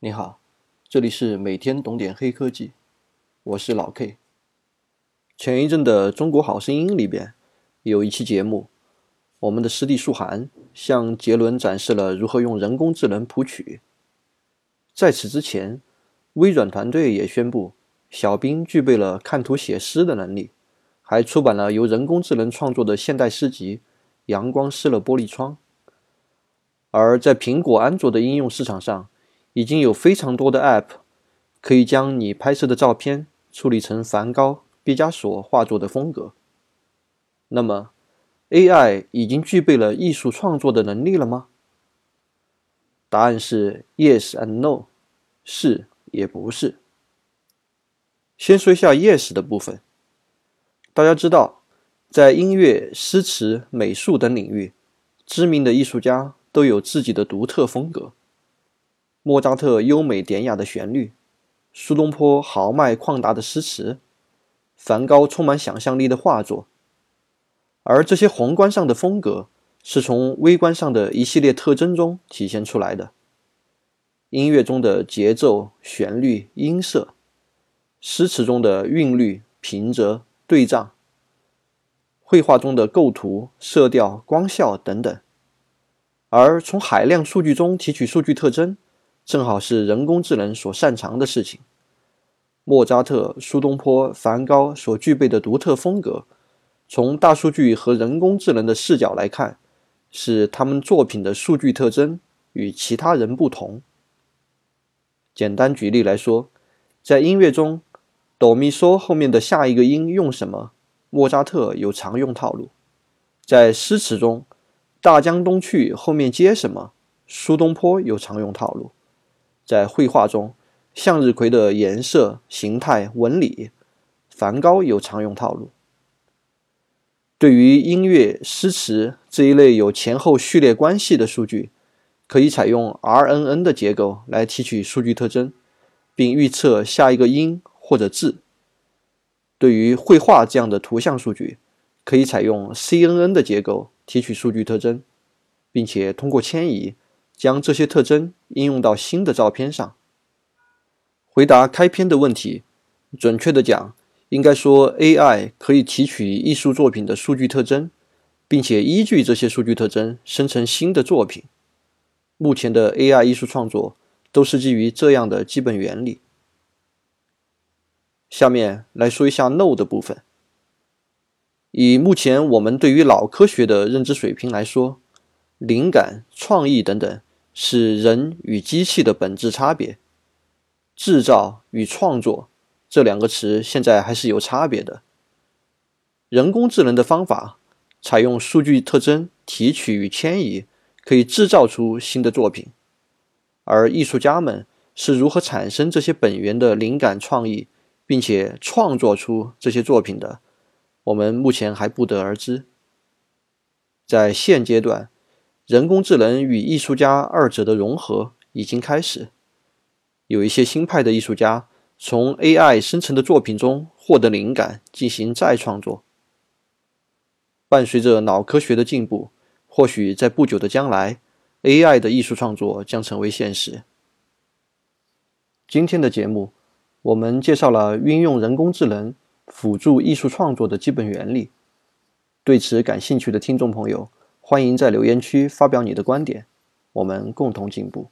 你好这里是每天懂点黑科技，我是老 K。前一阵的《中国好声音》里边有一期节目，我们的师弟舒涵向杰伦展示了如何用人工智能谱曲。在此之前，微软团队也宣布，小冰具备了看图写诗的能力，还出版了由人工智能创作的现代诗集《阳光湿了玻璃窗》。而在苹果、安卓的应用市场上，已经有非常多的 App 可以将你拍摄的照片处理成梵高、毕加索画作的风格。那么，AI 已经具备了艺术创作的能力了吗？答案是 Yes and No，是也不是。先说一下 Yes 的部分。大家知道，在音乐、诗词、美术等领域，知名的艺术家。都有自己的独特风格。莫扎特优美典雅的旋律，苏东坡豪迈旷达的诗词，梵高充满想象力的画作。而这些宏观上的风格，是从微观上的一系列特征中体现出来的。音乐中的节奏、旋律、音色，诗词中的韵律、平仄、对仗，绘画中的构图、色调、光效等等。而从海量数据中提取数据特征，正好是人工智能所擅长的事情。莫扎特、苏东坡、梵高所具备的独特风格，从大数据和人工智能的视角来看，是他们作品的数据特征与其他人不同。简单举例来说，在音乐中，哆咪嗦后面的下一个音用什么，莫扎特有常用套路；在诗词中，大江东去，后面接什么？苏东坡有常用套路。在绘画中，向日葵的颜色、形态、纹理，梵高有常用套路。对于音乐、诗词这一类有前后序列关系的数据，可以采用 RNN 的结构来提取数据特征，并预测下一个音或者字。对于绘画这样的图像数据，可以采用 CNN 的结构。提取数据特征，并且通过迁移将这些特征应用到新的照片上。回答开篇的问题，准确的讲，应该说 AI 可以提取艺术作品的数据特征，并且依据这些数据特征生成新的作品。目前的 AI 艺术创作都是基于这样的基本原理。下面来说一下 No 的部分。以目前我们对于脑科学的认知水平来说，灵感、创意等等是人与机器的本质差别。制造与创作这两个词现在还是有差别的。人工智能的方法采用数据特征提取与迁移，可以制造出新的作品。而艺术家们是如何产生这些本源的灵感、创意，并且创作出这些作品的？我们目前还不得而知。在现阶段，人工智能与艺术家二者的融合已经开始。有一些新派的艺术家从 AI 生成的作品中获得灵感，进行再创作。伴随着脑科学的进步，或许在不久的将来，AI 的艺术创作将成为现实。今天的节目，我们介绍了运用人工智能。辅助艺术创作的基本原理。对此感兴趣的听众朋友，欢迎在留言区发表你的观点，我们共同进步。